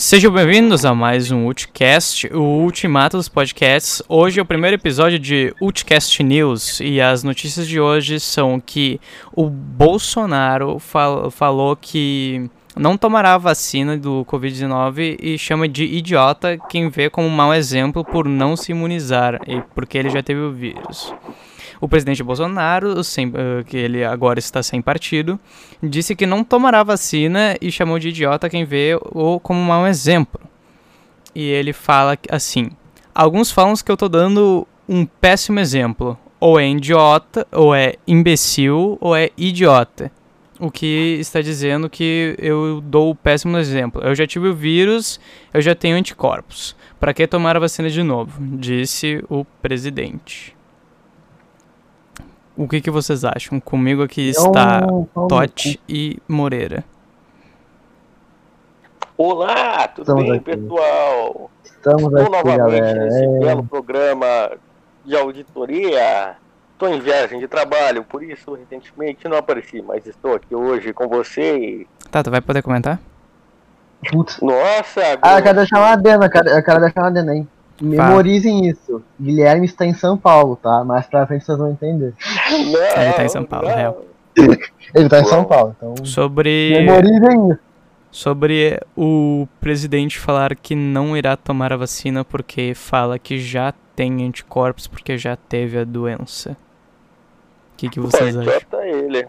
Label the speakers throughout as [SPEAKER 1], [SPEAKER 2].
[SPEAKER 1] Sejam bem-vindos a mais um Ulticast, o ultimato dos podcasts. Hoje é o primeiro episódio de Ulticast News e as notícias de hoje são que o Bolsonaro fal falou que não tomará a vacina do Covid-19 e chama de idiota quem vê como um mau exemplo por não se imunizar, porque ele já teve o vírus. O presidente Bolsonaro, sem, uh, que ele agora está sem partido, disse que não tomará vacina e chamou de idiota quem vê o como um mau exemplo. E ele fala assim: Alguns falam que eu estou dando um péssimo exemplo. Ou é idiota, ou é imbecil, ou é idiota. O que está dizendo que eu dou o péssimo exemplo. Eu já tive o vírus, eu já tenho anticorpos. Para que tomar a vacina de novo? Disse o presidente. O que, que vocês acham? Comigo aqui está Totti e Moreira.
[SPEAKER 2] Olá, tudo Estamos bem, aqui. pessoal?
[SPEAKER 3] Estamos Estou aqui, novamente galera.
[SPEAKER 2] nesse é... belo programa de auditoria. Estou em viagem de trabalho, por isso recentemente não apareci, mas estou aqui hoje com você.
[SPEAKER 1] Tá, tu vai poder comentar?
[SPEAKER 2] Putz. Nossa.
[SPEAKER 3] Ah, eu quero deixar uma adenda, eu quero, eu quero deixar uma adenda aí. Memorizem isso. Guilherme está em São Paulo, tá? Mais pra frente vocês vão entender.
[SPEAKER 1] Não, Ele tá em São Paulo, real.
[SPEAKER 3] Ele tá em São Paulo, então.
[SPEAKER 1] Sobre. Sobre o presidente falar que não irá tomar a vacina porque fala que já tem anticorpos porque já teve a doença. O que, que vocês
[SPEAKER 2] Pô,
[SPEAKER 1] acham?
[SPEAKER 2] ele.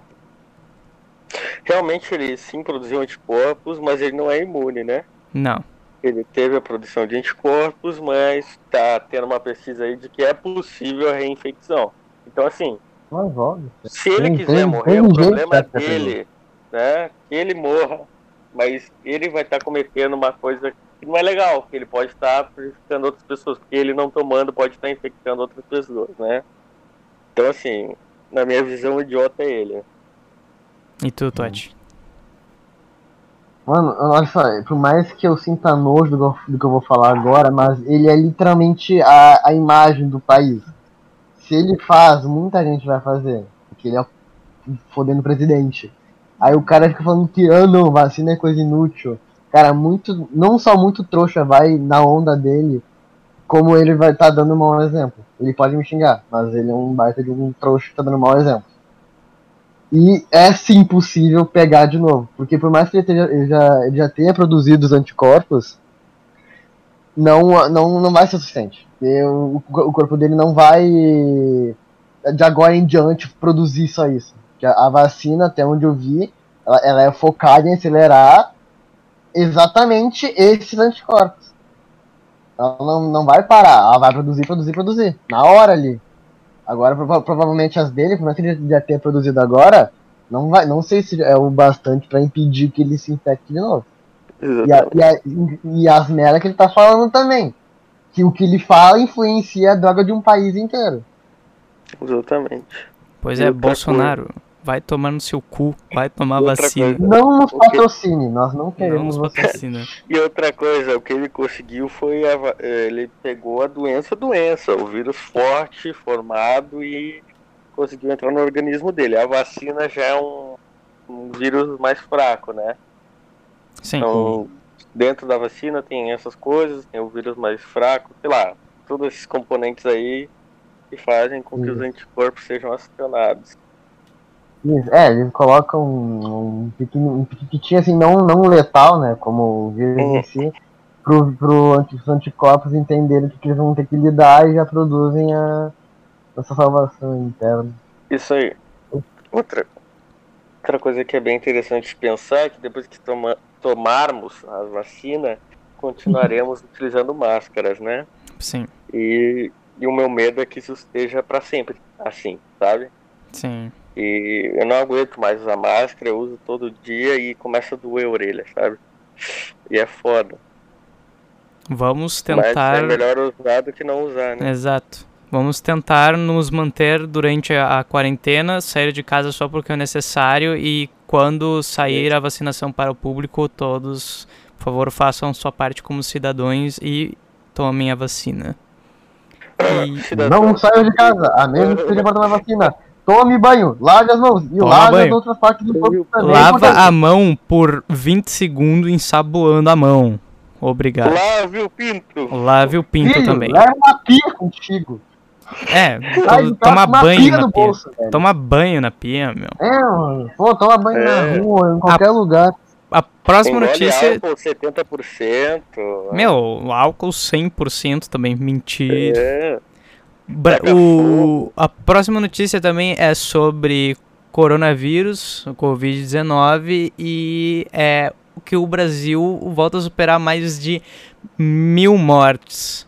[SPEAKER 2] Realmente ele sim produziu anticorpos, mas ele não é imune, né?
[SPEAKER 1] Não
[SPEAKER 2] ele teve a produção de anticorpos, mas está tendo uma pesquisa aí de que é possível a reinfecção. Então, assim, se ele quiser morrer, o problema dele, né, que ele morra, mas ele vai estar tá cometendo uma coisa que não é legal, que ele pode estar tá prejudicando outras pessoas, porque ele não tomando pode estar tá infectando outras pessoas, né? Então, assim, na minha visão, o idiota é ele.
[SPEAKER 1] E tu, Todd?
[SPEAKER 3] Mano, olha só, por mais que eu sinta nojo do, do que eu vou falar agora, mas ele é literalmente a, a imagem do país. Se ele faz, muita gente vai fazer. Porque ele é fodendo presidente. Aí o cara fica falando que, ah não, vacina é coisa inútil. Cara, muito. Não só muito trouxa vai na onda dele, como ele vai estar tá dando um mau exemplo. Ele pode me xingar, mas ele é um baita de um trouxa que tá dando mau exemplo. E é sim possível pegar de novo. Porque por mais que ele, já, ele já tenha produzido os anticorpos, não, não, não vai ser suficiente. O, corpo dele não vai, de agora em diante, produzir só isso. A, vacina, até onde eu vi, ela, ela é focada em acelerar exatamente esses anticorpos. Ela não, não vai parar, ela vai produzir, produzir, produzir. Na hora ali. Agora, prova provavelmente as dele, como é que ele já tenha produzido agora, não vai, não sei se é o bastante para impedir que ele se infecte de novo. E, a, e, a, e, as merdas que ele tá falando também. Que o que ele fala influencia a droga de um país inteiro.
[SPEAKER 2] Exatamente.
[SPEAKER 1] Pois é, Bolsonaro. Coisa vai tomar no seu cu, vai tomar outra vacina.
[SPEAKER 3] Coisa, não nos patrocine, que... nós não queremos não
[SPEAKER 1] vacina.
[SPEAKER 2] e outra coisa, o que ele conseguiu foi a, eh, ele pegou a doença doença, o vírus forte, formado e conseguiu entrar no organismo dele. A vacina já é um, um vírus mais fraco, né?
[SPEAKER 1] Sim.
[SPEAKER 2] Então, dentro da vacina tem essas coisas, tem o vírus mais fraco, sei lá, todos esses componentes aí que fazem com que os anticorpos sejam acionados.
[SPEAKER 3] É, eles colocam um, um, um piquitinho assim, não, não letal, né? Como o vírus em si, pro, pro os anticorpos entenderem que eles vão ter que lidar e já produzem a, essa salvação interna.
[SPEAKER 2] Isso aí. Outra, outra coisa que é bem interessante pensar é que depois que toma, tomarmos a vacina, continuaremos utilizando máscaras, né?
[SPEAKER 1] Sim.
[SPEAKER 2] E, e o meu medo é que isso esteja para sempre assim, sabe?
[SPEAKER 1] Sim.
[SPEAKER 2] E eu não aguento mais usar máscara, eu uso todo dia e começa a doer a orelha, sabe? E é foda.
[SPEAKER 1] Vamos tentar. Mas
[SPEAKER 2] é melhor usar do que não usar, né?
[SPEAKER 1] Exato. Vamos tentar nos manter durante a, a quarentena, sair de casa só porque é necessário e quando sair a vacinação para o público, todos, por favor, façam sua parte como cidadãos e tomem a vacina.
[SPEAKER 3] E... Não saiam de casa, a menos que seja para tomar vacina. Tome banho, lave as mãos e Toma lave banho. as outras partes do corpo também.
[SPEAKER 1] Lava a mão por 20 segundos ensaboando a mão. Obrigado.
[SPEAKER 2] Lave o pinto.
[SPEAKER 1] Lave o pinto Filho, também.
[SPEAKER 3] Leva uma pia contigo.
[SPEAKER 1] É, to, toma banho na pia. Bolso, toma banho na pia, meu.
[SPEAKER 3] É, mano. Pô, toma banho é. na rua, em qualquer a, lugar.
[SPEAKER 1] A próxima Engole notícia.
[SPEAKER 2] Álcool 70%.
[SPEAKER 1] Meu, álcool 100% também, mentira. É. O, a próxima notícia também é sobre coronavírus, o Covid-19, e é que o Brasil volta a superar mais de mil mortes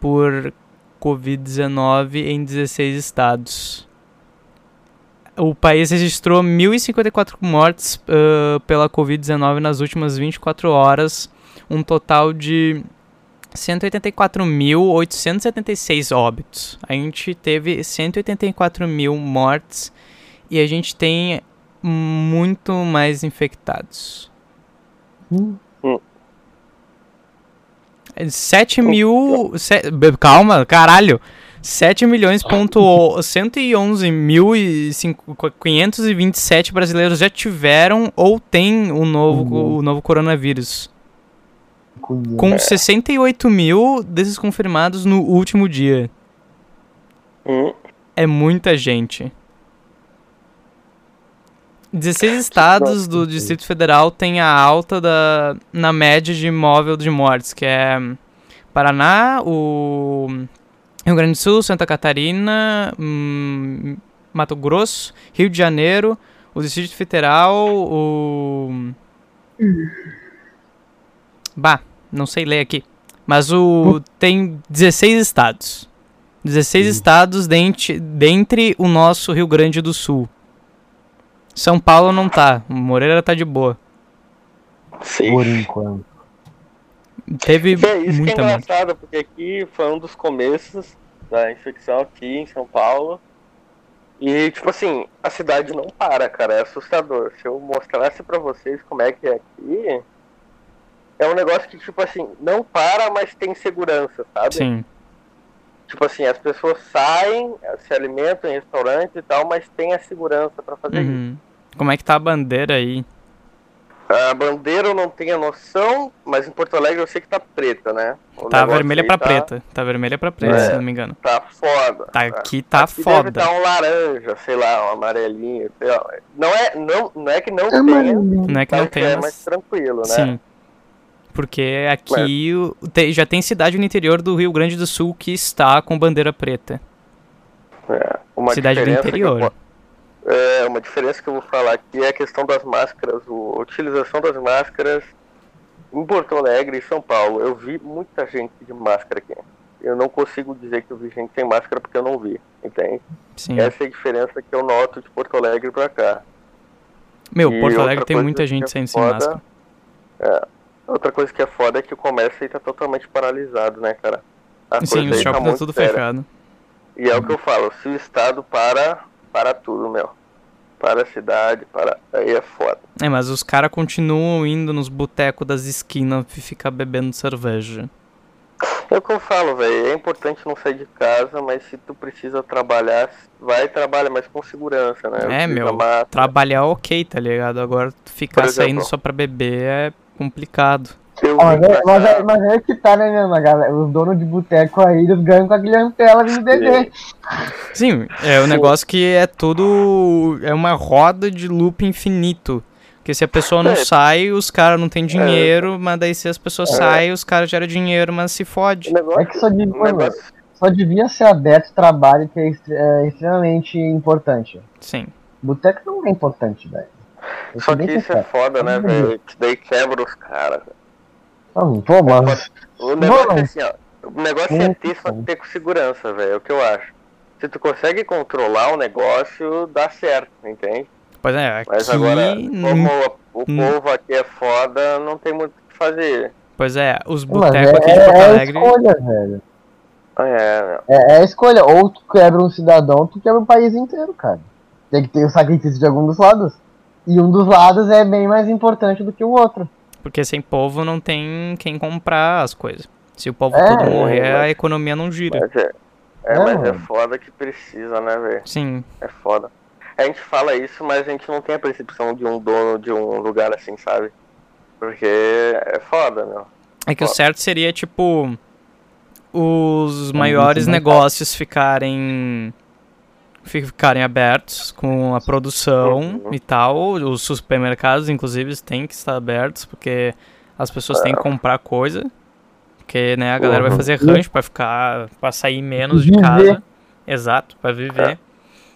[SPEAKER 1] por Covid-19 em 16 estados. O país registrou 1.054 mortes uh, pela Covid-19 nas últimas 24 horas, um total de 184.876 óbitos. A gente teve 184 mil mortes e a gente tem muito mais infectados. Hum. 7 mil. Se, calma, caralho. 7 milhões ponto 111 mil e 527 brasileiros já tiveram ou têm o novo, uhum. o novo coronavírus. Com 68 mil desses confirmados no último dia.
[SPEAKER 2] Uhum.
[SPEAKER 1] É muita gente. 16 estados do Distrito Federal têm a alta da, na média de imóvel de mortes, que é Paraná, o Rio Grande do Sul, Santa Catarina, hum, Mato Grosso, Rio de Janeiro, o Distrito Federal, o... Bah, não sei ler aqui. Mas o tem 16 estados. 16 estados dentre, dentre o nosso Rio Grande do Sul. São Paulo não tá. Moreira tá de boa.
[SPEAKER 2] Sim.
[SPEAKER 3] Por enquanto.
[SPEAKER 1] Teve
[SPEAKER 2] é, isso muita que é engraçado, morte. porque aqui foi um dos começos da infecção aqui em São Paulo. E, tipo assim, a cidade não para, cara. É assustador. Se eu mostrasse pra vocês como é que é aqui, é um negócio que, tipo assim, não para, mas tem segurança, sabe?
[SPEAKER 1] Sim.
[SPEAKER 2] Tipo assim, as pessoas saem, se alimentam em restaurante e tal, mas tem a segurança para fazer uhum. isso.
[SPEAKER 1] Como é que tá a bandeira aí?
[SPEAKER 2] A bandeira eu não tenho noção, mas em Porto Alegre eu sei que tá preta, né?
[SPEAKER 1] O tá vermelha pra tá... preta. Tá vermelha pra preta, é, se não me engano.
[SPEAKER 2] Tá foda.
[SPEAKER 1] Tá, aqui tá aqui foda.
[SPEAKER 2] Deve tá um laranja, sei lá, um amarelinho. Não é, não, não é que não é tenha.
[SPEAKER 1] Não é que não tenha.
[SPEAKER 2] É mais tranquilo, né?
[SPEAKER 1] Sim. Porque aqui o, te, já tem cidade no interior do Rio Grande do Sul que está com bandeira preta.
[SPEAKER 2] É, uma
[SPEAKER 1] cidade do interior.
[SPEAKER 2] é, uma diferença que eu vou falar aqui é a questão das máscaras, o, a utilização das máscaras em Porto Alegre e São Paulo. Eu vi muita gente de máscara aqui. Eu não consigo dizer que eu vi gente sem máscara porque eu não vi, entende?
[SPEAKER 1] Sim.
[SPEAKER 2] Essa é a diferença que eu noto de Porto Alegre pra cá.
[SPEAKER 1] Meu, e Porto Alegre tem muita gente sem, sem máscara.
[SPEAKER 2] É, Outra coisa que é foda é que o comércio aí tá totalmente paralisado, né, cara?
[SPEAKER 1] A Sim, o shopping tá, tá tudo séria. fechado.
[SPEAKER 2] E é o que eu falo, se o Estado para, para tudo, meu. Para a cidade, para. Aí é foda.
[SPEAKER 1] É, mas os caras continuam indo nos botecos das esquinas e ficar bebendo cerveja.
[SPEAKER 2] É o que eu falo, velho. É importante não sair de casa, mas se tu precisa trabalhar, vai trabalhar, mas com segurança, né?
[SPEAKER 1] É, meu. Trabalhar ok, tá ligado? Agora ficar exemplo, saindo só pra beber é complicado.
[SPEAKER 3] Mas é, mas, é, mas é que tá, né, mesmo, galera? Os donos de boteco aí, eles ganham com a clientela de beber.
[SPEAKER 1] Sim, é um negócio que é tudo. É uma roda de loop infinito. Porque se a pessoa não é. sai, os caras não tem dinheiro, é. mas daí se as pessoas é. saem, os caras geram dinheiro, mas se fode.
[SPEAKER 3] É que só devia, só devia ser aberto trabalho que é, é extremamente importante.
[SPEAKER 1] Sim.
[SPEAKER 3] Boteco não é importante, velho.
[SPEAKER 2] Só que isso é foda, né, velho? Que daí quebra os caras.
[SPEAKER 3] Não, pô, mas...
[SPEAKER 2] O negócio é assim, ó. O negócio é ter, só ter com segurança, velho. É o que eu acho. Se tu consegue controlar o negócio, dá certo, entende?
[SPEAKER 1] Pois é, aqui...
[SPEAKER 2] Mas agora, como o povo aqui é foda, não tem muito o que fazer.
[SPEAKER 1] Pois é, os botecos aqui de é, Porto
[SPEAKER 3] é
[SPEAKER 1] Alegre...
[SPEAKER 3] É escolha, velho.
[SPEAKER 2] É,
[SPEAKER 3] é, é a escolha. Ou tu quebra um cidadão, tu quebra o país inteiro, cara. Tem que ter o sacrifício de algum dos lados. E um dos lados é bem mais importante do que o outro.
[SPEAKER 1] Porque sem povo não tem quem comprar as coisas. Se o povo é, todo morrer, mas... a economia não gira.
[SPEAKER 2] Mas é, é, é, mas é foda que precisa, né, velho?
[SPEAKER 1] Sim.
[SPEAKER 2] É foda. A gente fala isso, mas a gente não tem a percepção de um dono de um lugar assim, sabe? Porque é foda, meu.
[SPEAKER 1] É que o certo seria, tipo, os maiores negócios ficarem ficarem abertos com a produção uhum. e tal. Os supermercados, inclusive, têm que estar abertos, porque as pessoas têm que é. comprar coisa. Porque, né, a galera uhum. vai fazer rancho para ficar, para sair menos de casa. Exato, para viver. É.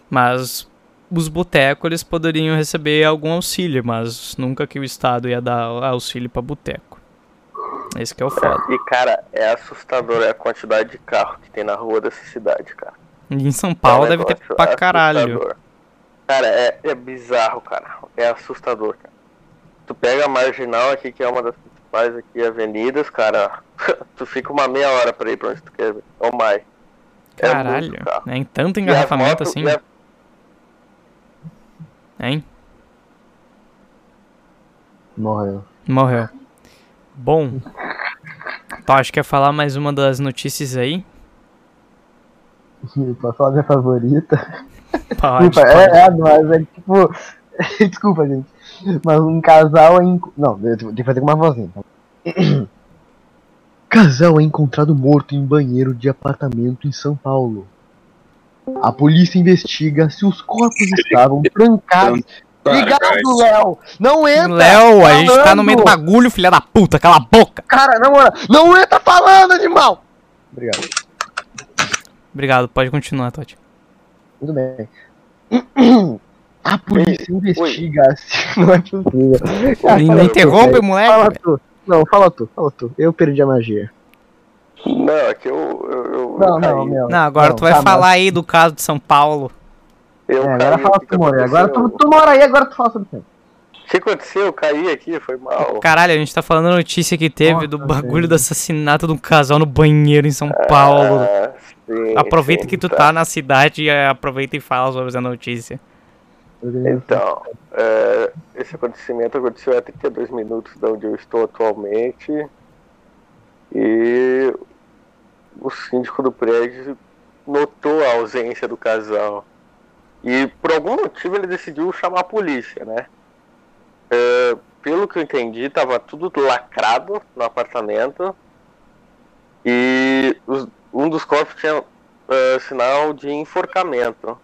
[SPEAKER 1] Mas os botecos, eles poderiam receber algum auxílio, mas nunca que o Estado ia dar auxílio para boteco. Esse que é o foda.
[SPEAKER 2] E, cara, é assustador a quantidade de carro que tem na rua dessa cidade, cara.
[SPEAKER 1] Em São Paulo é deve ter pra é caralho.
[SPEAKER 2] Cara, é, é bizarro, cara. É assustador, cara. Tu pega a Marginal aqui, que é uma das principais aqui avenidas, cara. tu fica uma meia hora pra ir pra onde tu quer ver. Ou mais.
[SPEAKER 1] É caralho. É, é em tanto engarrafamento assim? A... Hein?
[SPEAKER 3] Morreu.
[SPEAKER 1] Morreu. Bom. Então, acho que quer falar mais uma das notícias aí?
[SPEAKER 3] Posso falar minha favorita?
[SPEAKER 1] Pode,
[SPEAKER 3] Desculpa,
[SPEAKER 1] pode.
[SPEAKER 3] É, é, mas é tipo. Desculpa, gente. Mas um casal é. Inc... Não, eu tenho que fazer com uma vozinha. Casal é encontrado morto em banheiro de apartamento em São Paulo. A polícia investiga se os corpos estavam trancados. Obrigado, Léo! Não entra!
[SPEAKER 1] Léo, a gente tá no meio do bagulho, filha da puta, cala a boca!
[SPEAKER 3] Cara, não, não entra falando, animal! Obrigado.
[SPEAKER 1] Obrigado, pode continuar, Totti.
[SPEAKER 3] Tudo bem. A polícia Oi. investiga se não é possível.
[SPEAKER 1] Não interrompe, moleque.
[SPEAKER 3] Fala tu. Não, fala tu, fala tu. Eu perdi a magia.
[SPEAKER 2] Não, é que eu. eu, eu
[SPEAKER 3] não, não, meu.
[SPEAKER 1] Não, agora não, tu vai tá, falar aí do caso de São Paulo.
[SPEAKER 3] Eu é, agora fala tu, More. Agora tu, tu mora aí, agora tu fala sobre isso.
[SPEAKER 2] O que aconteceu? Eu caí aqui, foi mal.
[SPEAKER 1] Caralho, a gente tá falando a notícia que teve Nossa, do bagulho Deus. do assassinato de um casal no banheiro em São Paulo. Ah, sim, aproveita sim, que tu tá. tá na cidade e aproveita e fala sobre essa notícia.
[SPEAKER 2] Então, é, esse acontecimento aconteceu a 32 minutos de onde eu estou atualmente. E o síndico do prédio notou a ausência do casal. E por algum motivo ele decidiu chamar a polícia, né? É, pelo que eu entendi, tava tudo lacrado no apartamento. E os, um dos corpos tinha uh, sinal de enforcamento.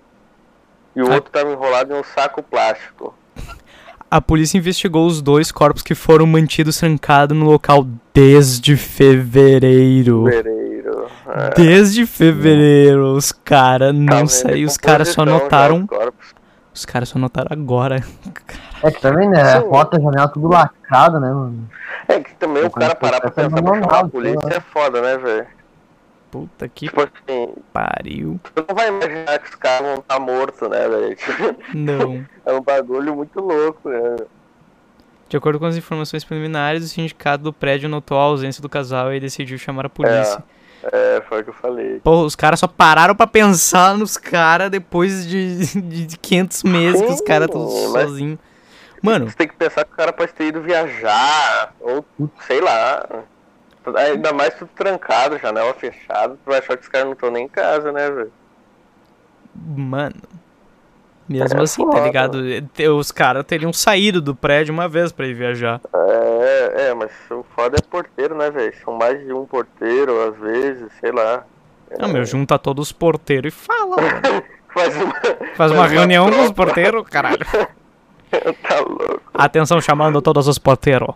[SPEAKER 2] E o outro estava enrolado em um saco plástico.
[SPEAKER 1] A polícia investigou os dois corpos que foram mantidos trancados no local desde fevereiro.
[SPEAKER 2] Fevereiro.
[SPEAKER 1] É. Desde fevereiro, os caras não tá saíram, os caras só notaram. Os caras só notaram agora.
[SPEAKER 3] É que também, né? A porta, a janela, tudo lacrado, né, mano?
[SPEAKER 2] É que também o, o cara parar pra pensar pra chamar a polícia é foda, né, velho?
[SPEAKER 1] Puta que tipo assim, pariu.
[SPEAKER 2] Tu não vai imaginar que os caras vão estar tá mortos, né, velho?
[SPEAKER 1] Não.
[SPEAKER 2] é um bagulho muito louco, né?
[SPEAKER 1] De acordo com as informações preliminares, o sindicato do prédio notou a ausência do casal e decidiu chamar a polícia.
[SPEAKER 2] É, é foi o que eu falei.
[SPEAKER 1] Pô, os caras só pararam pra pensar nos caras depois de, de 500 meses Sim, que os caras estão sozinhos. Mano.
[SPEAKER 2] Você tem que pensar que o cara pode ter ido viajar, ou sei lá. Ainda mais tudo trancado, janela fechada, tu vai achar que os caras não estão nem em casa, né, velho?
[SPEAKER 1] Mano. Mesmo é assim, tá foda. tá ligado? Os caras teriam saído do prédio uma vez pra ir viajar.
[SPEAKER 2] É, é, mas o foda é porteiro, né, velho? São mais de um porteiro, às vezes, sei lá.
[SPEAKER 1] Não, é... meu, junta todos os porteiros e fala,
[SPEAKER 2] faz uma,
[SPEAKER 1] faz uma reunião com os porteiros, caralho.
[SPEAKER 2] tá louco.
[SPEAKER 1] Atenção, chamando todos os porteiros.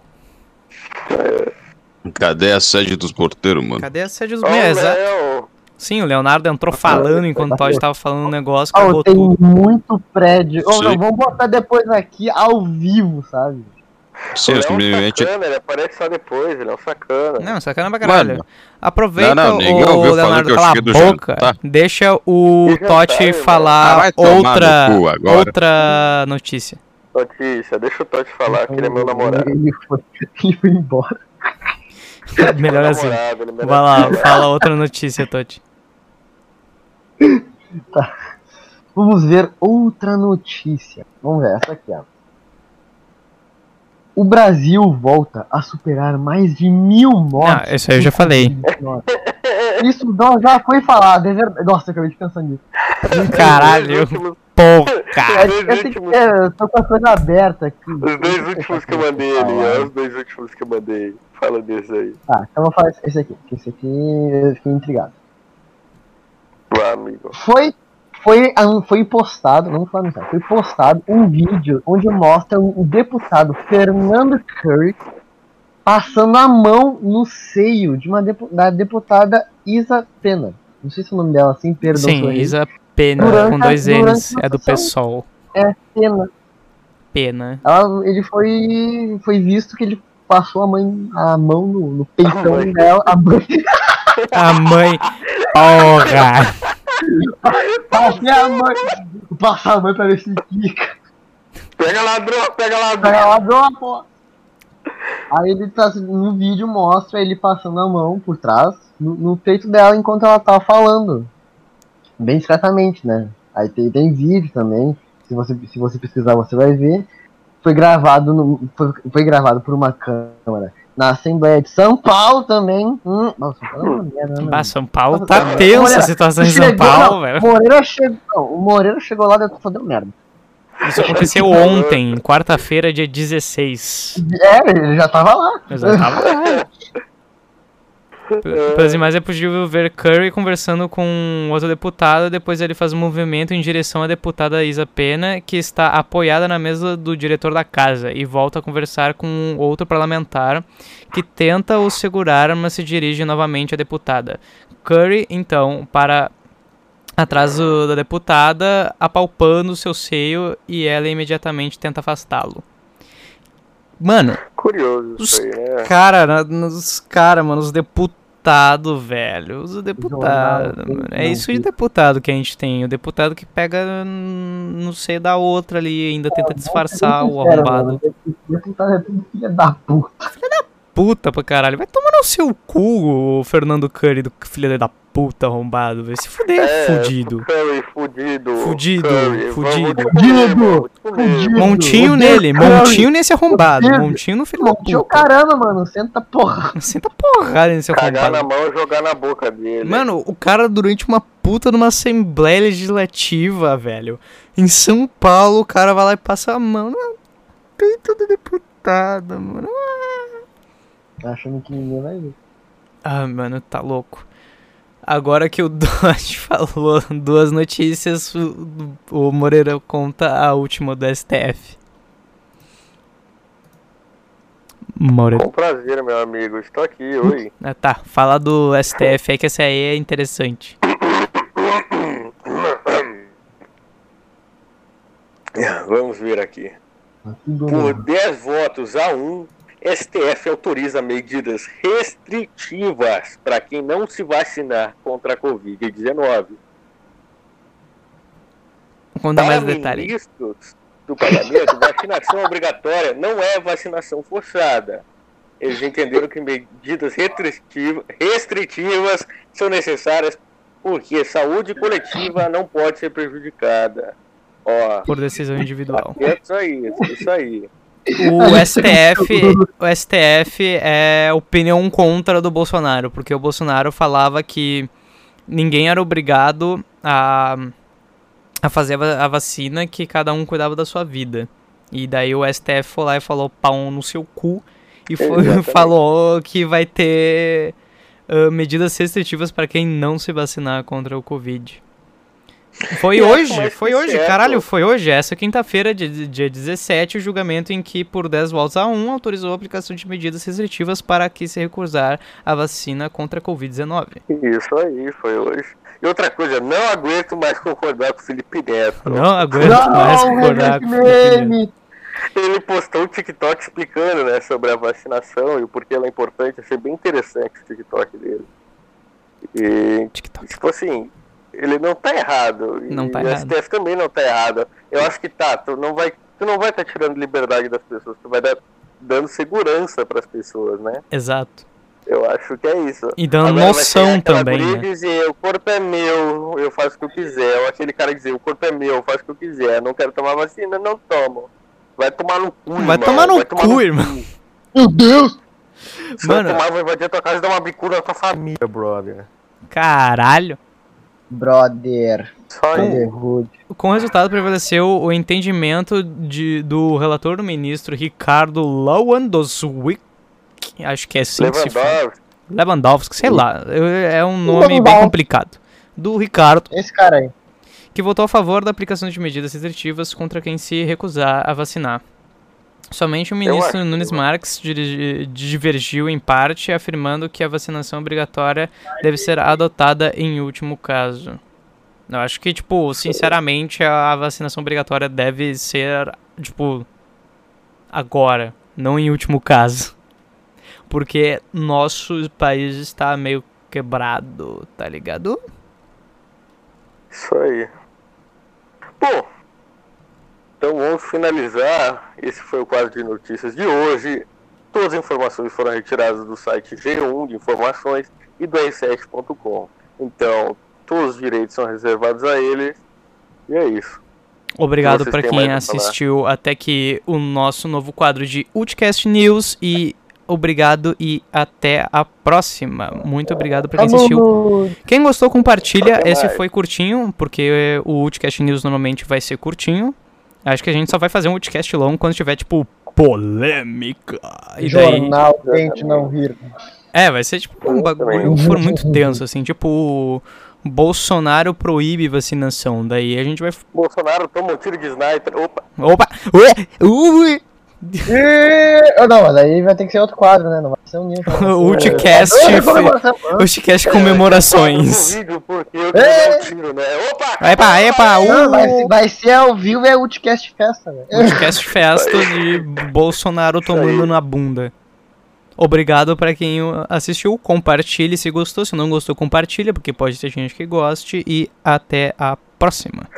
[SPEAKER 4] Cadê a sede dos porteiros, mano?
[SPEAKER 1] Cadê a sede dos oh, Sim, o Leonardo entrou falando enquanto o Todd tava falando um negócio,
[SPEAKER 3] oh, acabou tem tudo. muito prédio. Oh, não, vamos botar depois aqui ao vivo, sabe?
[SPEAKER 4] Sim,
[SPEAKER 2] ele é um sacana, ele aparece só depois, ele é um sacana.
[SPEAKER 1] Não, sacana pra caralho. Mano, Aproveita não, não, o Leonardo cala a boca, tá? deixa o Totti falar ah, outra, outra notícia.
[SPEAKER 2] Notícia, deixa o Totti falar que ele é meu namorado.
[SPEAKER 3] Ele foi, ele foi embora.
[SPEAKER 1] Melhor assim. Vai lá, fala outra notícia, Toti.
[SPEAKER 3] Tá. Vamos ver outra notícia. Vamos ver essa aqui, ó. O Brasil volta a superar mais de mil mortes.
[SPEAKER 1] Ah, isso aí eu já falei.
[SPEAKER 3] Isso não, já foi falado, é verdade. Nossa, eu acabei de pensar nisso.
[SPEAKER 1] Caralho. Porra. cara.
[SPEAKER 3] Eu, últimos... eu tô com a coisa aberta aqui.
[SPEAKER 2] Os dois últimos que eu mandei ali, ó. Os dois últimos que eu mandei. Fala desse aí.
[SPEAKER 3] Tá, então eu vou falar esse aqui, porque esse aqui eu fiquei intrigado.
[SPEAKER 2] Vai, amigo.
[SPEAKER 3] Foi, foi, foi postado, não vou falar não, foi postado um vídeo onde mostra o deputado Fernando Curry passando a mão no seio de uma depu da deputada Isa Pena. Não sei se o nome dela assim, perdão.
[SPEAKER 1] Sim, Isa Pena, durante com dois N's, é do PSOL.
[SPEAKER 3] É, Pena.
[SPEAKER 1] Pena.
[SPEAKER 3] Ela, ele foi, foi visto que ele passou a, mãe, a mão no, no peitão a dela. A mãe.
[SPEAKER 1] a mãe. Porra!
[SPEAKER 3] Passei a mãe. Passar a mãe pra ver se fica.
[SPEAKER 2] Pega ladrão, pega ladrão.
[SPEAKER 3] Pega ladrão, pô. Aí ele tá no vídeo mostra ele passando a mão por trás no, no peito dela enquanto ela tá falando. Bem discretamente, né? Aí tem, tem vídeo também. Se você, se você pesquisar, você vai ver. Foi gravado, no, foi, foi gravado por uma câmera na Assembleia de São Paulo também. Hum, nossa, São Paulo é uma merda,
[SPEAKER 1] né? São Paulo tá tensa a situação em São Paulo, velho.
[SPEAKER 3] Moreira chegou, o Moreira chegou lá e tô fazendo merda.
[SPEAKER 1] Isso aconteceu ontem, quarta-feira, dia 16.
[SPEAKER 3] É, ele já tava lá.
[SPEAKER 1] Eu já tava lá. Pelas imagens é possível ver Curry conversando com outro deputado, depois ele faz um movimento em direção à deputada Isa Pena, que está apoiada na mesa do diretor da casa, e volta a conversar com outro parlamentar, que tenta o segurar, mas se dirige novamente à deputada. Curry, então, para atrás da deputada, apalpando seu seio, e ela imediatamente tenta afastá-lo. Mano.
[SPEAKER 2] Curioso isso aí, né?
[SPEAKER 1] Cara, os cara, mano, os deputados, velho. Os deputados. É isso de deputado que a gente tem. O deputado que pega não sei da outra ali ainda tenta disfarçar o arrombado.
[SPEAKER 3] Deputado é tudo filha da puta.
[SPEAKER 1] Filha da puta pra caralho. Vai tomar no seu cu, o Fernando Curry do filho da puta arrombado, velho. Se fuder, é, fudido.
[SPEAKER 2] Curry, fudido.
[SPEAKER 1] Fudido, Curry, fudido. Fudido. fudido. Montinho fudido. nele, montinho nesse arrombado. Fudido. Montinho no filho da puta.
[SPEAKER 3] caramba, mano. Senta porra.
[SPEAKER 1] Senta porrada nesse arrombado.
[SPEAKER 2] Cagar na mão e jogar na boca dele.
[SPEAKER 1] Mano, o cara durante uma puta numa assembleia legislativa, velho. Em São Paulo, o cara vai lá e passa a mão no peito do deputado, mano.
[SPEAKER 3] Tá achando que ninguém vai ver.
[SPEAKER 1] Ah, mano, tá louco. Agora que o Dodge falou duas notícias, o, Moreira conta a última do STF.
[SPEAKER 2] Moreira. Com prazer, meu amigo. Estou aqui, oi.
[SPEAKER 1] Ah, tá. Fala do STF aí, que essa aí é interessante.
[SPEAKER 2] Vamos ver aqui. Por 10 votos a 1, STF autoriza medidas restritivas para quem não se vacinar contra a Covid-19.
[SPEAKER 1] Conta mais detalhes.
[SPEAKER 2] ministros do parlamento, vacinação obrigatória não é vacinação forçada. Eles entenderam que medidas restritivas são necessárias porque saúde coletiva não pode ser prejudicada. Ó,
[SPEAKER 1] Por decisão individual.
[SPEAKER 2] Isso aí, isso aí.
[SPEAKER 1] O STF, o STF é opinião contra do Bolsonaro, porque o Bolsonaro falava que ninguém era obrigado a, a fazer a vacina, que cada um cuidava da sua vida. E daí o STF foi lá e falou pau no seu cu e foi, falou que vai ter uh, medidas restritivas para quem não se vacinar contra o Covid. Foi hoje, foi hoje, certo. caralho, foi hoje. Essa quinta-feira, dia 17, o julgamento em que, por 10 votos a 1, autorizou a aplicação de medidas restritivas para que se recusar a vacina contra a Covid-19.
[SPEAKER 2] Isso aí, foi hoje. E outra coisa, não aguento mais concordar com o Felipe Neto.
[SPEAKER 1] Não aguento não, mais concordar com o Felipe Neto.
[SPEAKER 2] Ele postou um TikTok explicando, né, sobre a vacinação e o porquê ela é importante. Achei bem interessante o TikTok dele. E, TikTok. tipo assim, ele não tá errado.
[SPEAKER 1] Não tá
[SPEAKER 2] e
[SPEAKER 1] errado.
[SPEAKER 2] o STF também não tá errado. Eu acho que tá, tu não vai, tu não vai estar tá tirando liberdade das pessoas, tu vai dar, dando segurança para as pessoas, né?
[SPEAKER 1] Exato.
[SPEAKER 2] Eu acho que é isso.
[SPEAKER 1] E dando Agora, noção também. Né?
[SPEAKER 2] dizer, o corpo é meu, eu faço o que eu quiser. Ou aquele cara dizer, o corpo é meu, eu faço o que eu quiser. Não quero tomar vacina, não tomo. Vai tomar no cu,
[SPEAKER 1] Vai irmão. tomar no vai cu, tomar no irmão.
[SPEAKER 3] Meu Deus!
[SPEAKER 2] Se Mano, tomar, vai invadir a tua casa e dar uma bicuda na tua família, brother.
[SPEAKER 1] Caralho.
[SPEAKER 3] Brother.
[SPEAKER 1] Com, com o resultado prevaleceu o entendimento de, do relator do ministro Ricardo Lewandowski, acho que é assim que se fala. Lewandowski, sei lá, é um nome bem complicado. Do Ricardo.
[SPEAKER 3] Esse cara aí.
[SPEAKER 1] Que votou a favor da aplicação de medidas restritivas contra quem se recusar a vacinar. Somente o ministro Nunes Marques divergiu em parte, afirmando que a vacinação obrigatória deve ser adotada em último caso. Eu acho que, tipo, sinceramente, a vacinação obrigatória deve ser, tipo, agora, não em último caso. Porque nosso país está meio quebrado, tá ligado?
[SPEAKER 2] Isso aí. Bom, então vamos finalizar. Esse foi o quadro de notícias de hoje. Todas as informações foram retiradas do site G1 de informações e do r7.com. Então, todos os direitos são reservados a eles. E é isso.
[SPEAKER 1] Obrigado para quem assistiu até que o nosso novo quadro de Ulticast News e obrigado e até a próxima. Muito obrigado para quem assistiu. Quem gostou, compartilha. Esse foi curtinho, porque o Ulticast News normalmente vai ser curtinho. Acho que a gente só vai fazer um podcast longo quando tiver, tipo, polêmica.
[SPEAKER 3] E Jornal daí... Tente Não Rir.
[SPEAKER 1] É, vai ser, tipo, um bagulho for muito tenso, assim, tipo... Bolsonaro proíbe vacinação. Daí a gente vai.
[SPEAKER 2] Bolsonaro toma um tiro de sniper. Opa!
[SPEAKER 1] Opa! Ui! Ui!
[SPEAKER 3] E... Não, mas aí vai ter que ser outro quadro, né? Não vai ser um
[SPEAKER 1] nível. o Ulticast. o Ulticast comemorações. Epa, epa, uh.
[SPEAKER 3] vai, vai ser ao vivo é Ulticast Festa,
[SPEAKER 1] velho. Ulticast Festa de Bolsonaro tomando na bunda. Obrigado para quem assistiu. Compartilhe se gostou. Se não gostou, compartilha, porque pode ter gente que goste. E até a próxima.